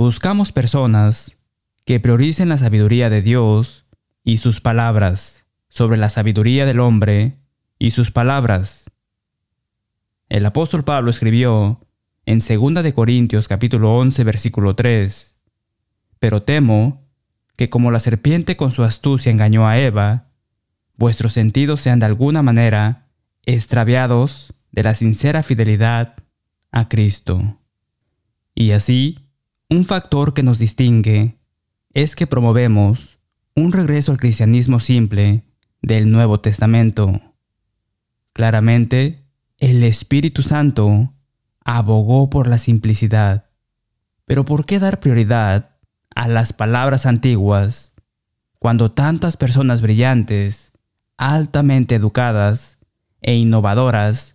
Buscamos personas que prioricen la sabiduría de Dios y sus palabras sobre la sabiduría del hombre y sus palabras. El apóstol Pablo escribió en 2 de Corintios capítulo 11 versículo 3: Pero temo que como la serpiente con su astucia engañó a Eva, vuestros sentidos sean de alguna manera extraviados de la sincera fidelidad a Cristo. Y así, un factor que nos distingue es que promovemos un regreso al cristianismo simple del Nuevo Testamento. Claramente, el Espíritu Santo abogó por la simplicidad. Pero ¿por qué dar prioridad a las palabras antiguas cuando tantas personas brillantes, altamente educadas e innovadoras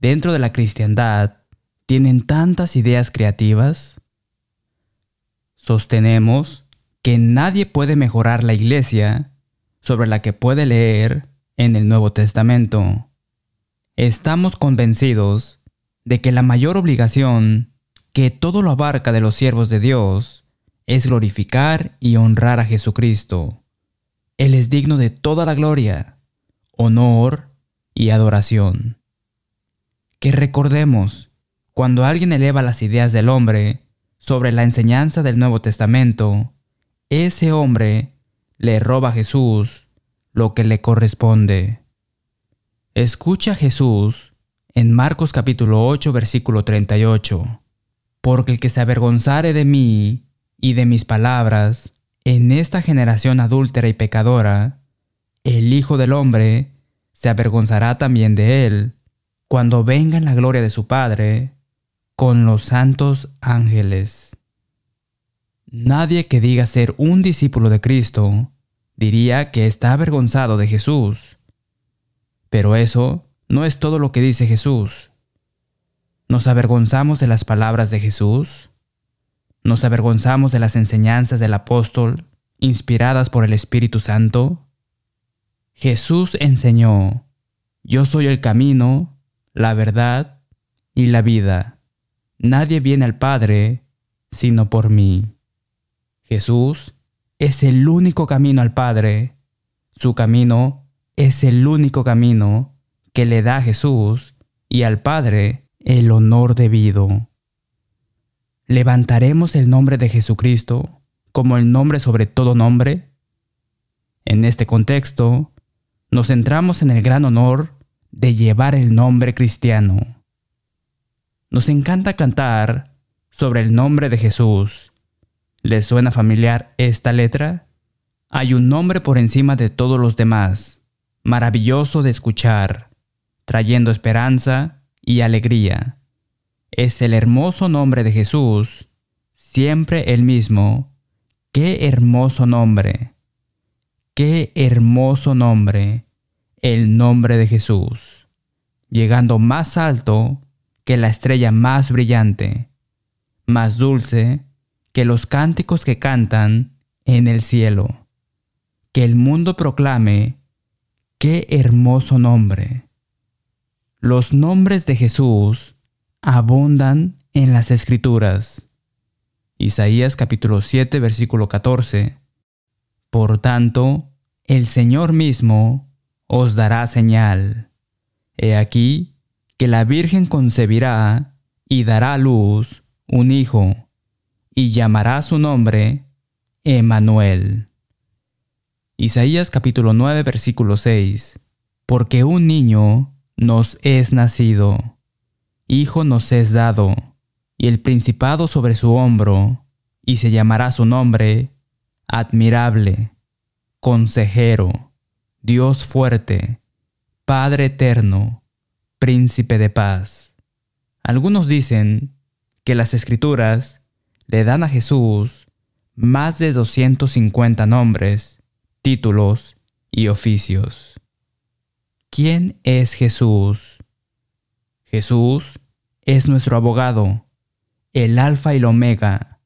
dentro de la cristiandad tienen tantas ideas creativas? Sostenemos que nadie puede mejorar la iglesia sobre la que puede leer en el Nuevo Testamento. Estamos convencidos de que la mayor obligación que todo lo abarca de los siervos de Dios es glorificar y honrar a Jesucristo. Él es digno de toda la gloria, honor y adoración. Que recordemos, cuando alguien eleva las ideas del hombre sobre la enseñanza del Nuevo Testamento, ese hombre le roba a Jesús lo que le corresponde. Escucha a Jesús en Marcos capítulo 8 versículo 38. Porque el que se avergonzare de mí y de mis palabras en esta generación adúltera y pecadora, el Hijo del Hombre se avergonzará también de él cuando venga en la gloria de su Padre con los santos ángeles. Nadie que diga ser un discípulo de Cristo diría que está avergonzado de Jesús. Pero eso no es todo lo que dice Jesús. ¿Nos avergonzamos de las palabras de Jesús? ¿Nos avergonzamos de las enseñanzas del apóstol inspiradas por el Espíritu Santo? Jesús enseñó, Yo soy el camino, la verdad y la vida. Nadie viene al Padre sino por mí. Jesús es el único camino al Padre. Su camino es el único camino que le da Jesús y al Padre el honor debido. ¿Levantaremos el nombre de Jesucristo como el nombre sobre todo nombre? En este contexto, nos centramos en el gran honor de llevar el nombre cristiano. Nos encanta cantar sobre el nombre de Jesús. ¿Les suena familiar esta letra? Hay un nombre por encima de todos los demás, maravilloso de escuchar, trayendo esperanza y alegría. Es el hermoso nombre de Jesús, siempre el mismo. Qué hermoso nombre. Qué hermoso nombre. El nombre de Jesús. Llegando más alto que la estrella más brillante, más dulce que los cánticos que cantan en el cielo. Que el mundo proclame, qué hermoso nombre. Los nombres de Jesús abundan en las escrituras. Isaías capítulo 7 versículo 14. Por tanto, el Señor mismo os dará señal. He aquí que la Virgen concebirá y dará a luz un hijo, y llamará su nombre Emanuel. Isaías capítulo 9 versículo 6. Porque un niño nos es nacido, hijo nos es dado, y el principado sobre su hombro, y se llamará su nombre admirable, consejero, Dios fuerte, Padre eterno, príncipe de paz. Algunos dicen que las escrituras le dan a Jesús más de 250 nombres, títulos y oficios. ¿Quién es Jesús? Jesús es nuestro abogado, el alfa y el omega,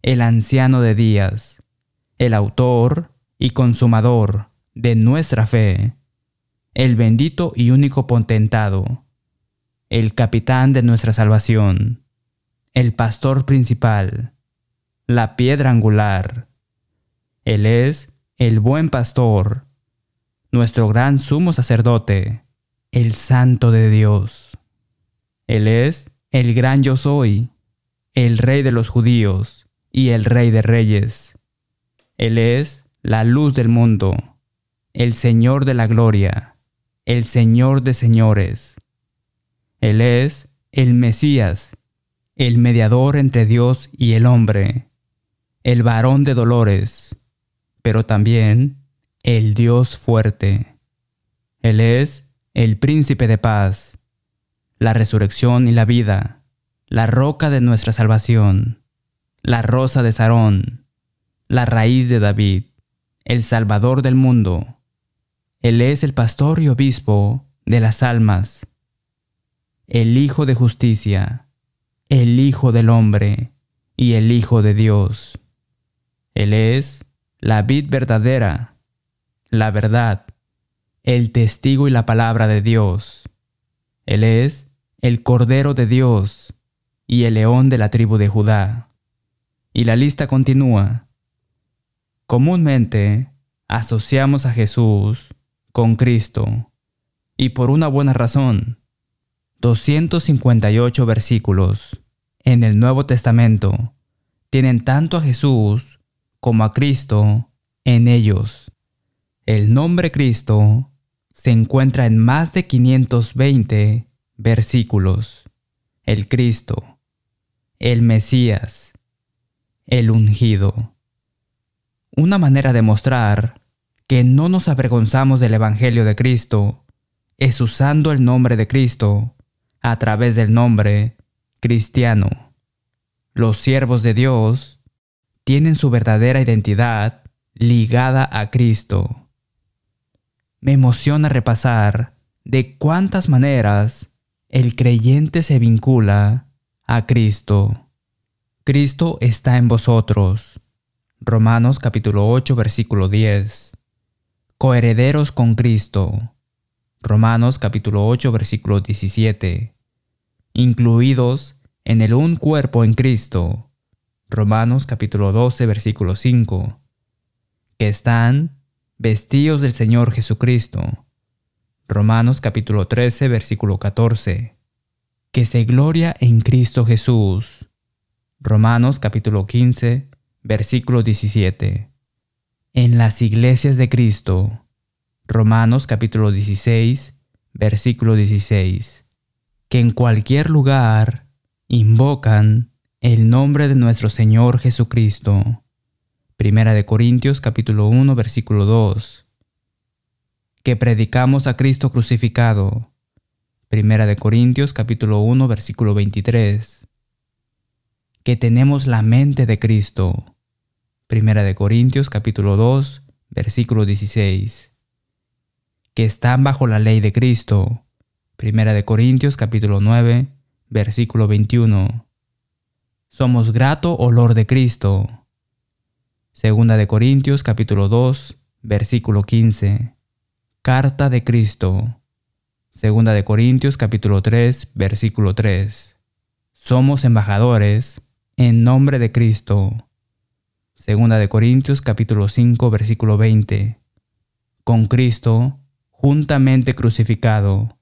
el anciano de días, el autor y consumador de nuestra fe el bendito y único potentado, el capitán de nuestra salvación, el pastor principal, la piedra angular. Él es el buen pastor, nuestro gran sumo sacerdote, el santo de Dios. Él es el gran yo soy, el rey de los judíos y el rey de reyes. Él es la luz del mundo, el Señor de la gloria, el Señor de señores. Él es el Mesías, el mediador entre Dios y el hombre, el varón de dolores, pero también el Dios fuerte. Él es el príncipe de paz, la resurrección y la vida, la roca de nuestra salvación, la rosa de Sarón, la raíz de David, el Salvador del mundo. Él es el pastor y obispo de las almas, el Hijo de justicia, el Hijo del hombre y el Hijo de Dios. Él es la vid verdadera, la verdad, el testigo y la palabra de Dios. Él es el Cordero de Dios y el león de la tribu de Judá. Y la lista continúa. Comúnmente asociamos a Jesús con Cristo, y por una buena razón. 258 versículos en el Nuevo Testamento tienen tanto a Jesús como a Cristo en ellos. El nombre Cristo se encuentra en más de 520 versículos. El Cristo, el Mesías, el ungido. Una manera de mostrar que no nos avergonzamos del Evangelio de Cristo es usando el nombre de Cristo a través del nombre cristiano. Los siervos de Dios tienen su verdadera identidad ligada a Cristo. Me emociona repasar de cuántas maneras el creyente se vincula a Cristo. Cristo está en vosotros. Romanos capítulo 8 versículo 10. Coherederos con Cristo. Romanos capítulo 8 versículo 17. Incluidos en el un cuerpo en Cristo. Romanos capítulo 12 versículo 5. Que están vestidos del Señor Jesucristo. Romanos capítulo 13 versículo 14. Que se gloria en Cristo Jesús. Romanos capítulo 15 versículo 17. En las iglesias de Cristo. Romanos capítulo 16 versículo 16. Que en cualquier lugar invocan el nombre de nuestro Señor Jesucristo. Primera de Corintios capítulo 1 versículo 2. Que predicamos a Cristo crucificado. Primera de Corintios capítulo 1 versículo 23. Que tenemos la mente de Cristo. Primera de Corintios capítulo 2 versículo 16. Que están bajo la ley de Cristo. Primera de Corintios capítulo 9 versículo 21. Somos grato olor de Cristo Segunda de Corintios capítulo 2, versículo 15. Carta de Cristo. Segunda de Corintios capítulo 3, versículo 3. Somos embajadores en nombre de Cristo. Segunda de Corintios capítulo 5, versículo 20. Con Cristo juntamente crucificado.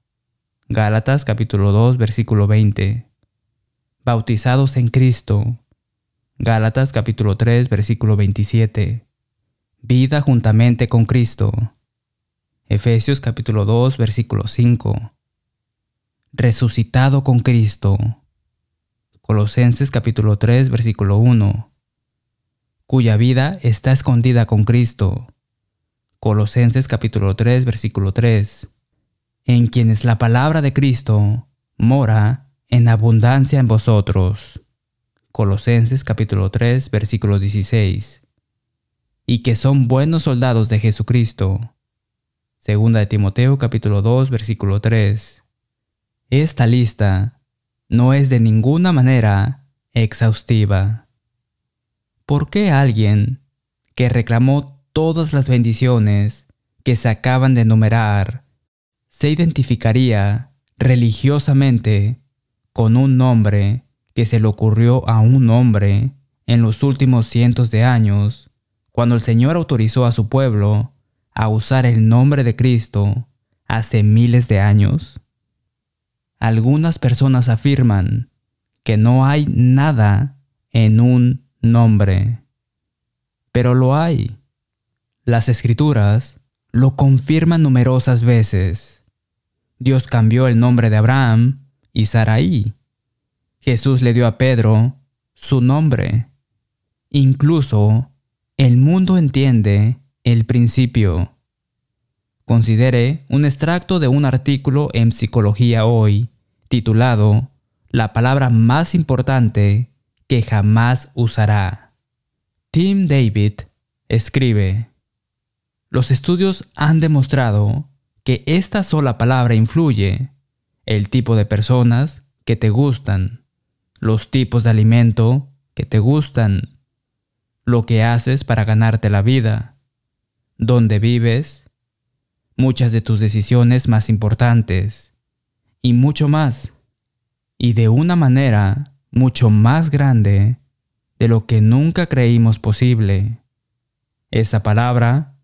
Gálatas capítulo 2, versículo 20. Bautizados en Cristo Gálatas capítulo 3 versículo 27. Vida juntamente con Cristo. Efesios capítulo 2 versículo 5. Resucitado con Cristo. Colosenses capítulo 3 versículo 1. Cuya vida está escondida con Cristo. Colosenses capítulo 3 versículo 3. En quienes la palabra de Cristo mora en abundancia en vosotros. Colosenses capítulo 3 versículo 16, y que son buenos soldados de Jesucristo. Segunda de Timoteo capítulo 2 versículo 3. Esta lista no es de ninguna manera exhaustiva. ¿Por qué alguien que reclamó todas las bendiciones que se acaban de enumerar se identificaría religiosamente con un nombre que se le ocurrió a un hombre en los últimos cientos de años, cuando el Señor autorizó a su pueblo a usar el nombre de Cristo hace miles de años? Algunas personas afirman que no hay nada en un pero lo hay. Las escrituras lo confirman numerosas veces. Dios cambió el nombre de Abraham y Sarai. Jesús le dio a Pedro su nombre. Incluso el mundo entiende el principio. Considere un extracto de un artículo en Psicología Hoy titulado La palabra más importante que jamás usará. Tim David escribe, Los estudios han demostrado que esta sola palabra influye el tipo de personas que te gustan, los tipos de alimento que te gustan, lo que haces para ganarte la vida, dónde vives, muchas de tus decisiones más importantes y mucho más, y de una manera mucho más grande de lo que nunca creímos posible. Esa palabra,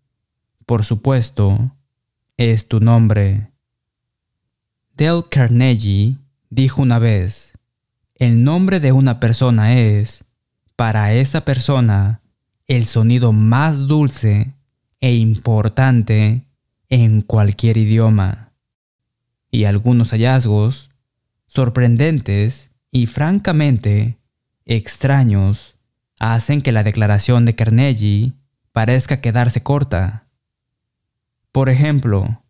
por supuesto, es tu nombre. Dale Carnegie dijo una vez, el nombre de una persona es, para esa persona, el sonido más dulce e importante en cualquier idioma. Y algunos hallazgos, sorprendentes y francamente extraños, hacen que la declaración de Carnegie parezca quedarse corta. Por ejemplo,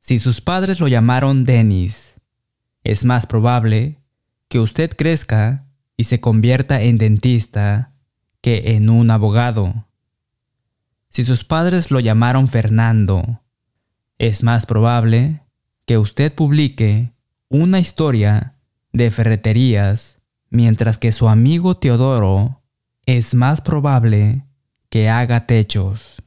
si sus padres lo llamaron Dennis, es más probable que usted crezca y se convierta en dentista que en un abogado. Si sus padres lo llamaron Fernando, es más probable que usted publique una historia de ferreterías, mientras que su amigo Teodoro es más probable que haga techos.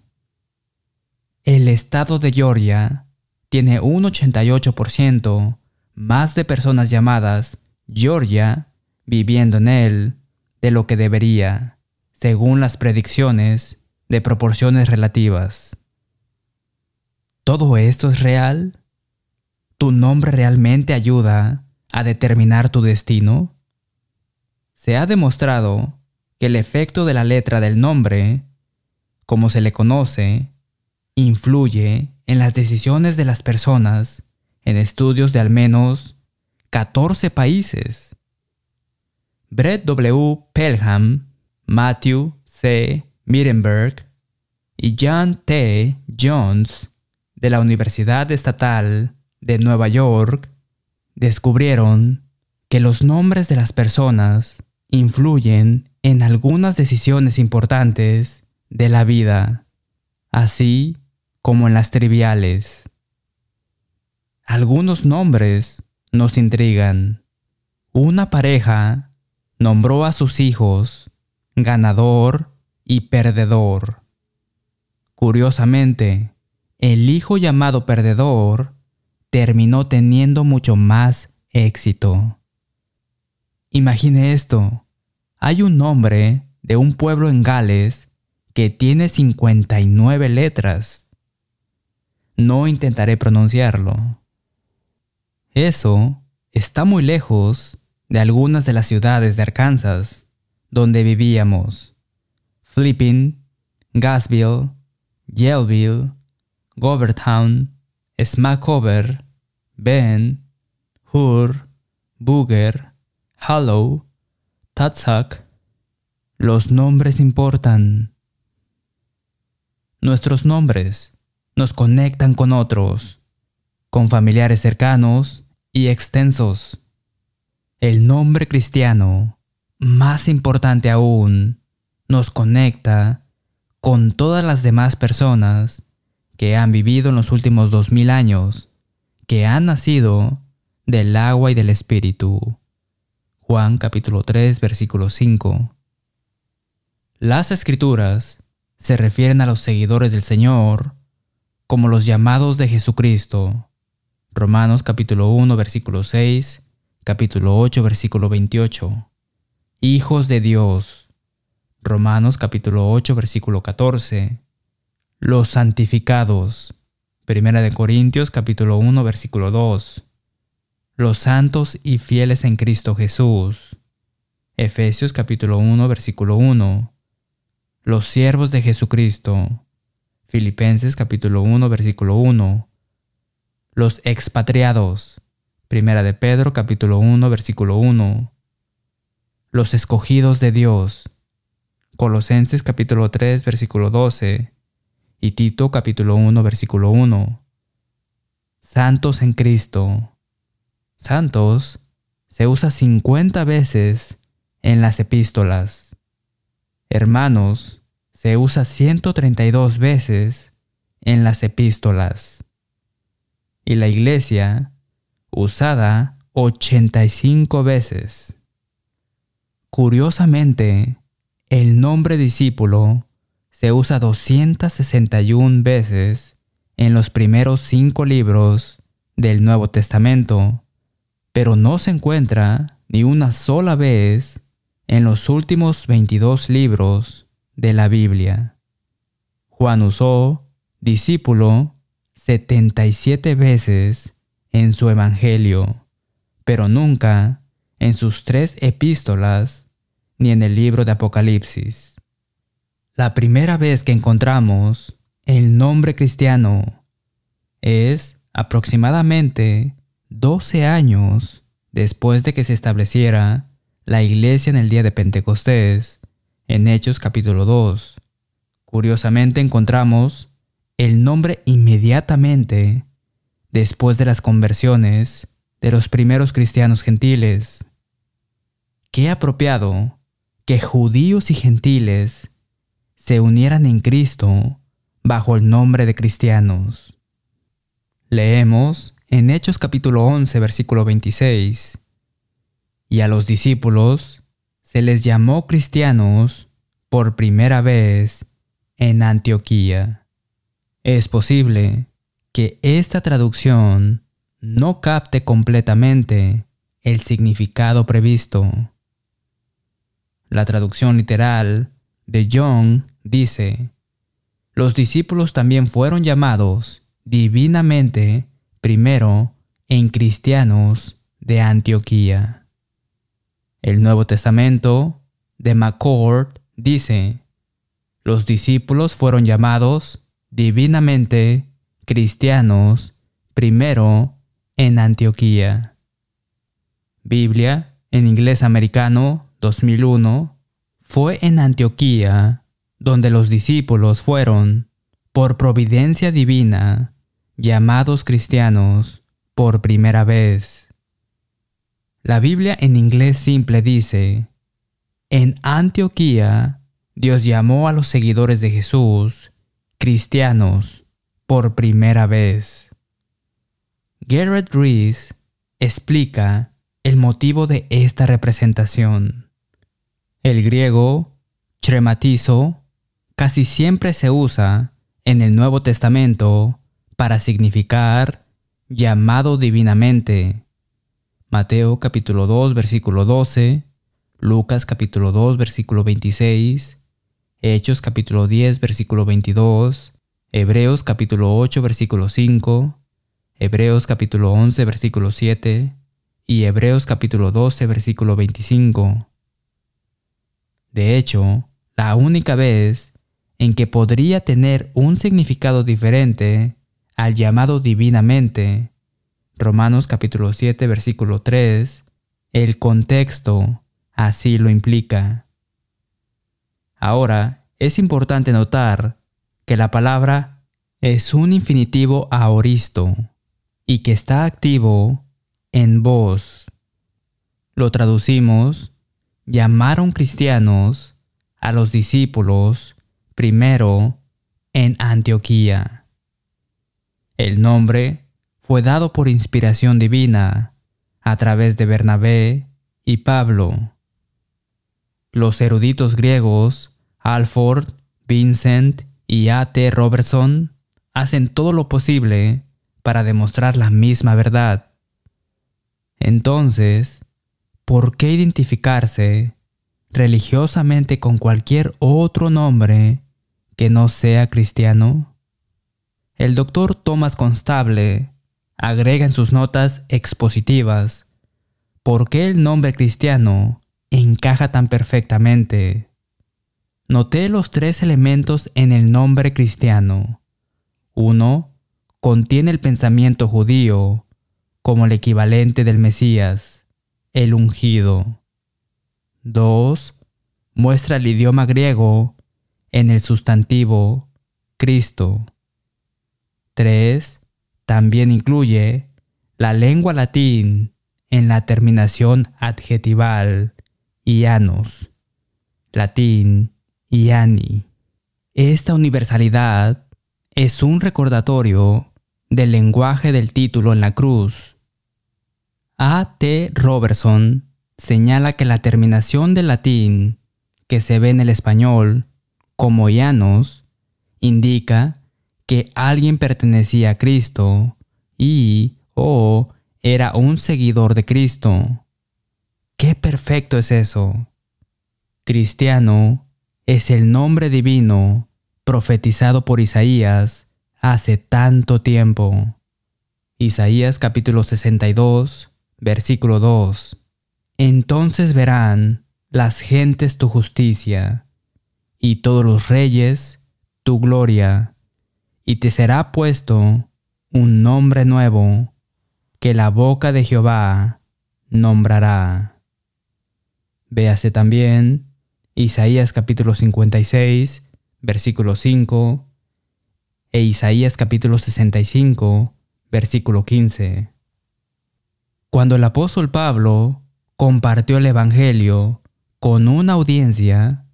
El estado de Georgia tiene un 88% más de personas llamadas Georgia viviendo en él de lo que debería, según las predicciones de proporciones relativas. ¿Todo esto es real? ¿Tu nombre realmente ayuda a determinar tu destino? Se ha demostrado que el efecto de la letra del nombre, como se le conoce, influye en las decisiones de las personas en estudios de al menos 14 países. Brett W. Pelham, Matthew C. Mittenberg y John T. Jones de la Universidad Estatal de Nueva York descubrieron que los nombres de las personas influyen en algunas decisiones importantes de la vida, así como en las triviales. Algunos nombres nos intrigan. Una pareja nombró a sus hijos ganador y perdedor. Curiosamente, el hijo llamado perdedor terminó teniendo mucho más éxito. Imagine esto. Hay un nombre de un pueblo en Gales que tiene 59 letras. No intentaré pronunciarlo. Eso está muy lejos de algunas de las ciudades de Arkansas donde vivíamos. Flipping, Gasville, Yellville, Govertown, Smackover, Ben, Hur, Booger, Hollow, Tatsuck. Los nombres importan. Nuestros nombres nos conectan con otros, con familiares cercanos y extensos. El nombre cristiano, más importante aún, nos conecta con todas las demás personas que han vivido en los últimos dos mil años, que han nacido del agua y del Espíritu. Juan capítulo 3 versículo 5. Las escrituras se refieren a los seguidores del Señor como los llamados de Jesucristo. Romanos capítulo 1 versículo 6, capítulo 8 versículo 28. Hijos de Dios, Romanos capítulo 8 versículo 14. Los santificados. Primera de Corintios capítulo 1 versículo 2. Los santos y fieles en Cristo Jesús. Efesios capítulo 1 versículo 1. Los siervos de Jesucristo. Filipenses capítulo 1 versículo 1. Los expatriados. Primera de Pedro capítulo 1 versículo 1. Los escogidos de Dios. Colosenses capítulo 3 versículo 12 y Tito capítulo 1 versículo 1. Santos en Cristo. Santos se usa 50 veces en las epístolas. Hermanos se usa 132 veces en las epístolas. Y la iglesia usada 85 veces. Curiosamente, el nombre discípulo se usa 261 veces en los primeros cinco libros del Nuevo Testamento, pero no se encuentra ni una sola vez en los últimos 22 libros de la Biblia. Juan usó discípulo 77 veces en su Evangelio, pero nunca en sus tres epístolas ni en el libro de Apocalipsis. La primera vez que encontramos el nombre cristiano es aproximadamente 12 años después de que se estableciera la iglesia en el día de Pentecostés, en Hechos capítulo 2. Curiosamente encontramos el nombre inmediatamente después de las conversiones de los primeros cristianos gentiles. Qué apropiado que judíos y gentiles se unieran en Cristo bajo el nombre de cristianos. Leemos en Hechos capítulo 11 versículo 26, y a los discípulos se les llamó cristianos por primera vez en Antioquía. Es posible que esta traducción no capte completamente el significado previsto. La traducción literal de John dice, los discípulos también fueron llamados divinamente primero en cristianos de Antioquía. El Nuevo Testamento de McCord dice, los discípulos fueron llamados divinamente cristianos primero en Antioquía. Biblia en inglés americano 2001 fue en Antioquía donde los discípulos fueron, por providencia divina, llamados cristianos por primera vez. La Biblia en inglés simple dice, en Antioquía Dios llamó a los seguidores de Jesús cristianos por primera vez. Garrett Rees explica el motivo de esta representación. El griego chrematizo casi siempre se usa en el Nuevo Testamento para significar llamado divinamente. Mateo capítulo 2 versículo 12, Lucas capítulo 2 versículo 26, Hechos capítulo 10 versículo 22, Hebreos capítulo 8 versículo 5, Hebreos capítulo 11 versículo 7 y Hebreos capítulo 12 versículo 25. De hecho, la única vez en que podría tener un significado diferente al llamado divinamente. Romanos capítulo 7 versículo 3, el contexto así lo implica. Ahora, es importante notar que la palabra es un infinitivo aoristo y que está activo en voz. Lo traducimos, llamaron cristianos a los discípulos primero en Antioquía. El nombre fue dado por inspiración divina a través de Bernabé y Pablo. Los eruditos griegos Alford, Vincent y A. T. Robertson hacen todo lo posible para demostrar la misma verdad. Entonces, ¿por qué identificarse religiosamente con cualquier otro nombre que no sea cristiano? El doctor Thomas Constable agrega en sus notas expositivas por qué el nombre cristiano encaja tan perfectamente. Noté los tres elementos en el nombre cristiano. Uno, contiene el pensamiento judío como el equivalente del Mesías, el ungido. 2. Muestra el idioma griego en el sustantivo Cristo. 3. También incluye la lengua latín en la terminación adjetival ianos, latín iani. Esta universalidad es un recordatorio del lenguaje del título en la cruz. A. T. Robertson señala que la terminación del latín que se ve en el español como Llanos indica que alguien pertenecía a Cristo y o era un seguidor de Cristo. ¡Qué perfecto es eso! Cristiano es el nombre divino profetizado por Isaías hace tanto tiempo. Isaías capítulo 62, versículo 2. Entonces verán las gentes tu justicia, y todos los reyes tu gloria, y te será puesto un nombre nuevo que la boca de Jehová nombrará. Véase también Isaías capítulo 56, versículo 5, e Isaías capítulo 65, versículo 15. Cuando el apóstol Pablo compartió el Evangelio con una audiencia,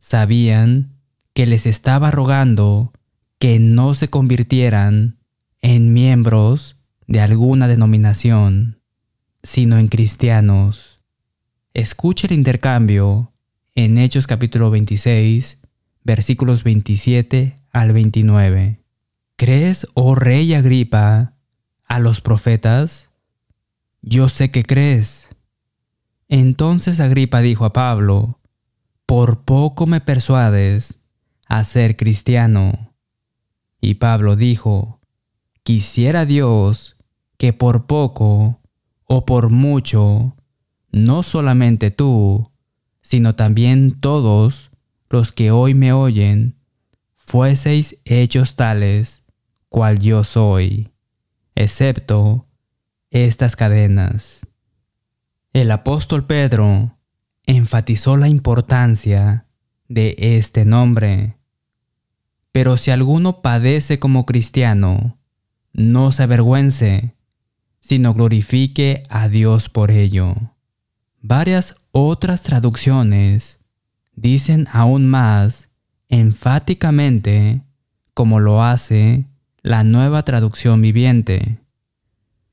sabían que les estaba rogando que no se convirtieran en miembros de alguna denominación, sino en cristianos. Escucha el intercambio en Hechos capítulo 26, versículos 27 al 29. ¿Crees, oh rey Agripa, a los profetas? Yo sé que crees. Entonces Agripa dijo a Pablo, Por poco me persuades a ser cristiano. Y Pablo dijo, Quisiera Dios que por poco o por mucho, no solamente tú, sino también todos los que hoy me oyen, fueseis hechos tales cual yo soy, excepto estas cadenas. El apóstol Pedro enfatizó la importancia de este nombre. Pero si alguno padece como cristiano, no se avergüence, sino glorifique a Dios por ello. Varias otras traducciones dicen aún más enfáticamente como lo hace la nueva traducción viviente.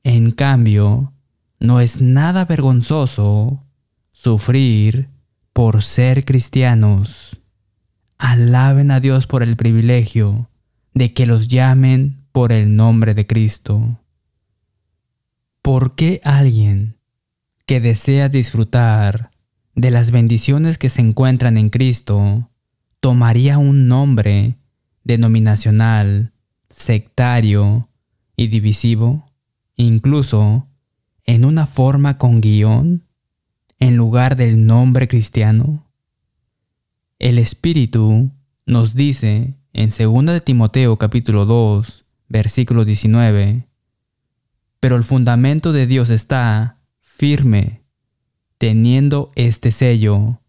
En cambio, no es nada vergonzoso sufrir por ser cristianos. Alaben a Dios por el privilegio de que los llamen por el nombre de Cristo. ¿Por qué alguien que desea disfrutar de las bendiciones que se encuentran en Cristo tomaría un nombre denominacional, sectario y divisivo, incluso en una forma con guion en lugar del nombre cristiano? El Espíritu nos dice en 2 de Timoteo capítulo 2, versículo 19, pero el fundamento de Dios está firme, teniendo este sello,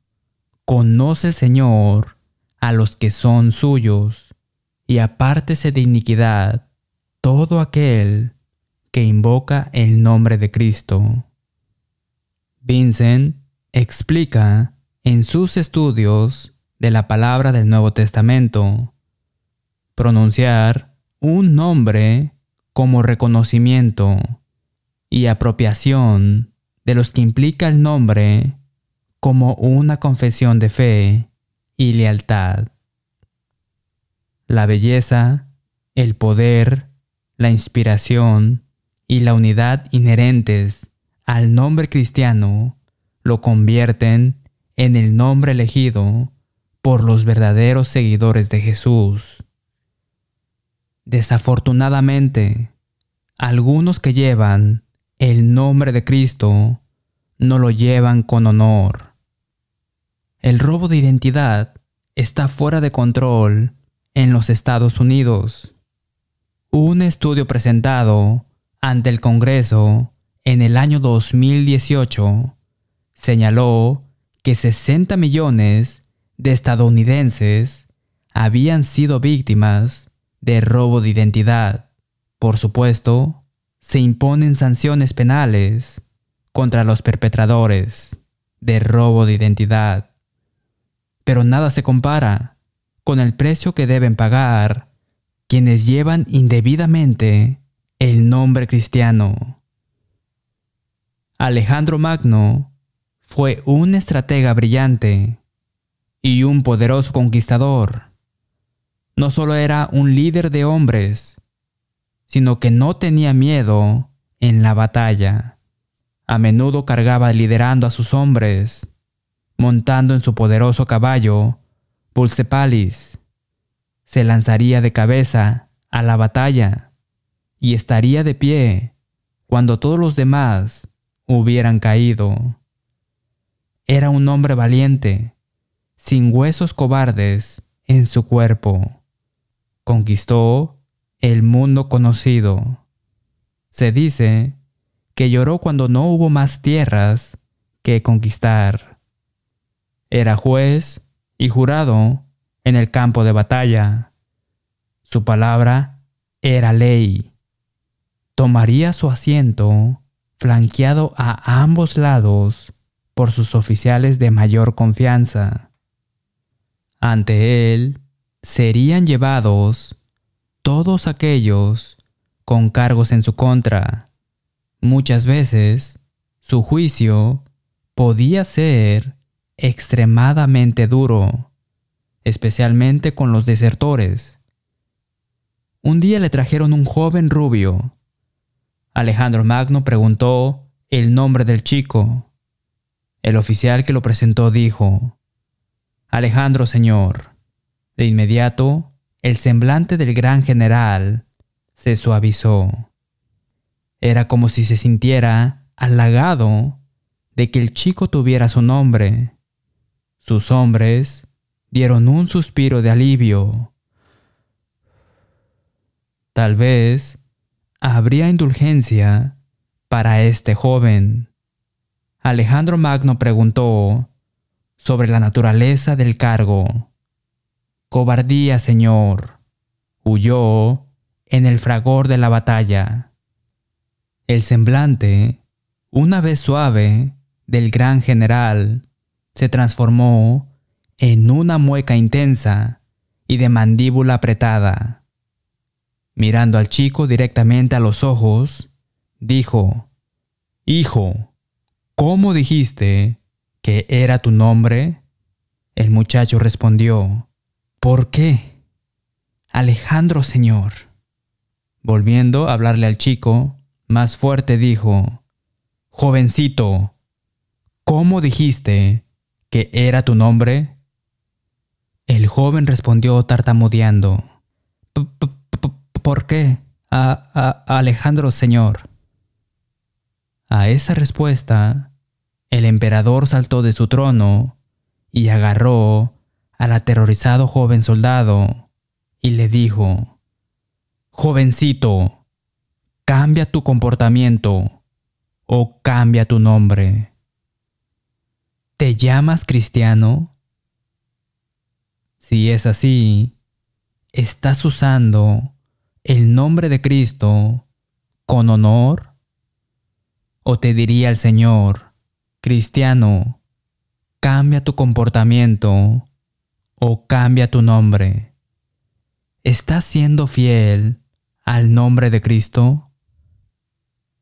conoce el Señor a los que son suyos, y apártese de iniquidad todo aquel que invoca el nombre de Cristo. Vincent explica en sus estudios de la palabra del Nuevo Testamento pronunciar un nombre como reconocimiento y apropiación de los que implica el nombre como una confesión de fe y lealtad. La belleza, el poder, la inspiración y la unidad inherentes al nombre cristiano lo convierten en el nombre elegido por los verdaderos seguidores de Jesús. Desafortunadamente, algunos que llevan el nombre de Cristo no lo llevan con honor. El robo de identidad está fuera de control en los Estados Unidos. Un estudio presentado ante el Congreso en el año 2018 señaló que 60 millones de estadounidenses habían sido víctimas de robo de identidad. Por supuesto, se imponen sanciones penales contra los perpetradores de robo de identidad. Pero nada se compara con el precio que deben pagar quienes llevan indebidamente el nombre cristiano. Alejandro Magno fue un estratega brillante y un poderoso conquistador. No solo era un líder de hombres, sino que no tenía miedo en la batalla. A menudo cargaba liderando a sus hombres, montando en su poderoso caballo, Pulsepalis. Se lanzaría de cabeza a la batalla y estaría de pie cuando todos los demás hubieran caído. Era un hombre valiente, sin huesos cobardes en su cuerpo. Conquistó el mundo conocido. Se dice que lloró cuando no hubo más tierras que conquistar. Era juez y jurado en el campo de batalla. Su palabra era ley. Tomaría su asiento flanqueado a ambos lados por sus oficiales de mayor confianza. Ante él serían llevados todos aquellos con cargos en su contra. Muchas veces su juicio podía ser extremadamente duro, especialmente con los desertores. Un día le trajeron un joven rubio. Alejandro Magno preguntó el nombre del chico. El oficial que lo presentó dijo, Alejandro, señor. De inmediato, el semblante del gran general se suavizó. Era como si se sintiera halagado de que el chico tuviera su nombre. Sus hombres dieron un suspiro de alivio. Tal vez habría indulgencia para este joven. Alejandro Magno preguntó sobre la naturaleza del cargo. Cobardía, señor. Huyó en el fragor de la batalla. El semblante, una vez suave, del gran general, se transformó en una mueca intensa y de mandíbula apretada. Mirando al chico directamente a los ojos, dijo, Hijo, ¿Cómo dijiste que era tu nombre? El muchacho respondió, ¿Por qué? Alejandro, señor. Volviendo a hablarle al chico, más fuerte dijo, Jovencito, ¿cómo dijiste que era tu nombre? El joven respondió tartamudeando, ¿Por qué? A, Alejandro, señor. A esa respuesta, el emperador saltó de su trono y agarró al aterrorizado joven soldado y le dijo, Jovencito, cambia tu comportamiento o cambia tu nombre. ¿Te llamas cristiano? Si es así, ¿estás usando el nombre de Cristo con honor? ¿O te diría el Señor, Cristiano, cambia tu comportamiento o cambia tu nombre. ¿Estás siendo fiel al nombre de Cristo?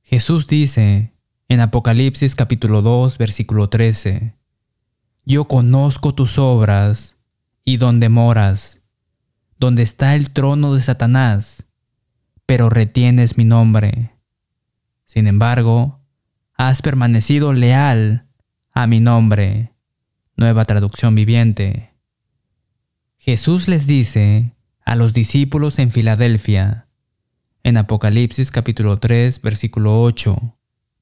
Jesús dice en Apocalipsis capítulo 2 versículo 13, Yo conozco tus obras y donde moras, donde está el trono de Satanás, pero retienes mi nombre. Sin embargo, has permanecido leal a mi nombre. nueva traducción viviente. Jesús les dice a los discípulos en Filadelfia, en Apocalipsis capítulo 3, versículo 8,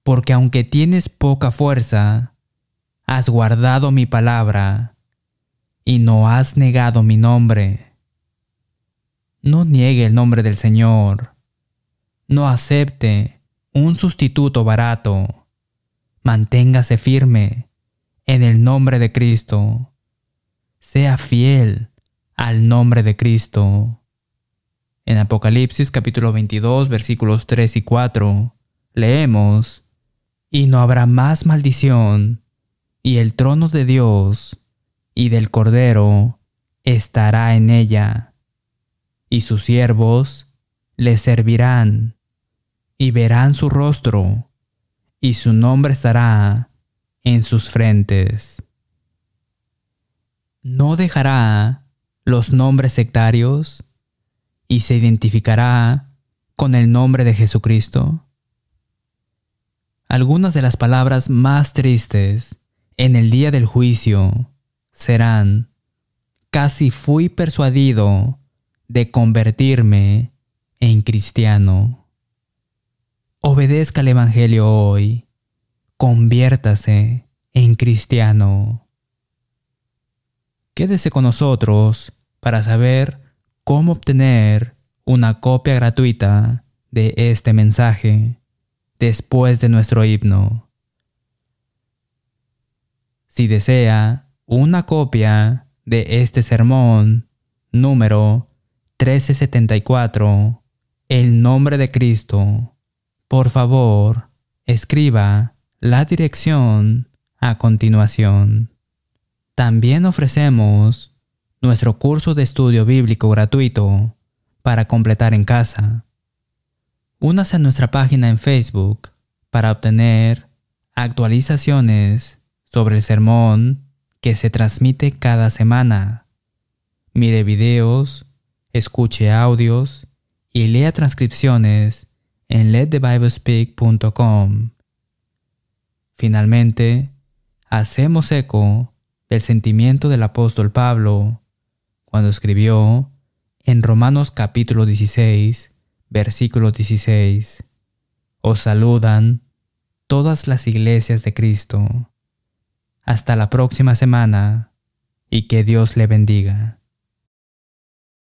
porque aunque tienes poca fuerza, has guardado mi palabra y no has negado mi nombre. No niegue el nombre del Señor. No acepte un sustituto barato. Manténgase firme en el nombre de Cristo. Sea fiel al nombre de Cristo. En Apocalipsis capítulo 22 versículos 3 y 4 leemos, Y no habrá más maldición, y el trono de Dios y del Cordero estará en ella, y sus siervos le servirán, y verán su rostro, y su nombre estará en sus frentes. No dejará los nombres sectarios y se identificará con el nombre de Jesucristo. Algunas de las palabras más tristes en el día del juicio serán, casi fui persuadido de convertirme en cristiano. Obedezca el Evangelio hoy, conviértase en cristiano. Quédese con nosotros para saber cómo obtener una copia gratuita de este mensaje después de nuestro himno. Si desea una copia de este sermón número 1374, el nombre de Cristo, por favor, escriba la dirección a continuación. También ofrecemos nuestro curso de estudio bíblico gratuito para completar en casa. Únase a nuestra página en Facebook para obtener actualizaciones sobre el sermón que se transmite cada semana. Mire videos, escuche audios y lea transcripciones en letthebiblespeak.com. Finalmente, hacemos eco del sentimiento del apóstol Pablo cuando escribió en Romanos capítulo 16, versículo 16, Os saludan todas las iglesias de Cristo. Hasta la próxima semana y que Dios le bendiga.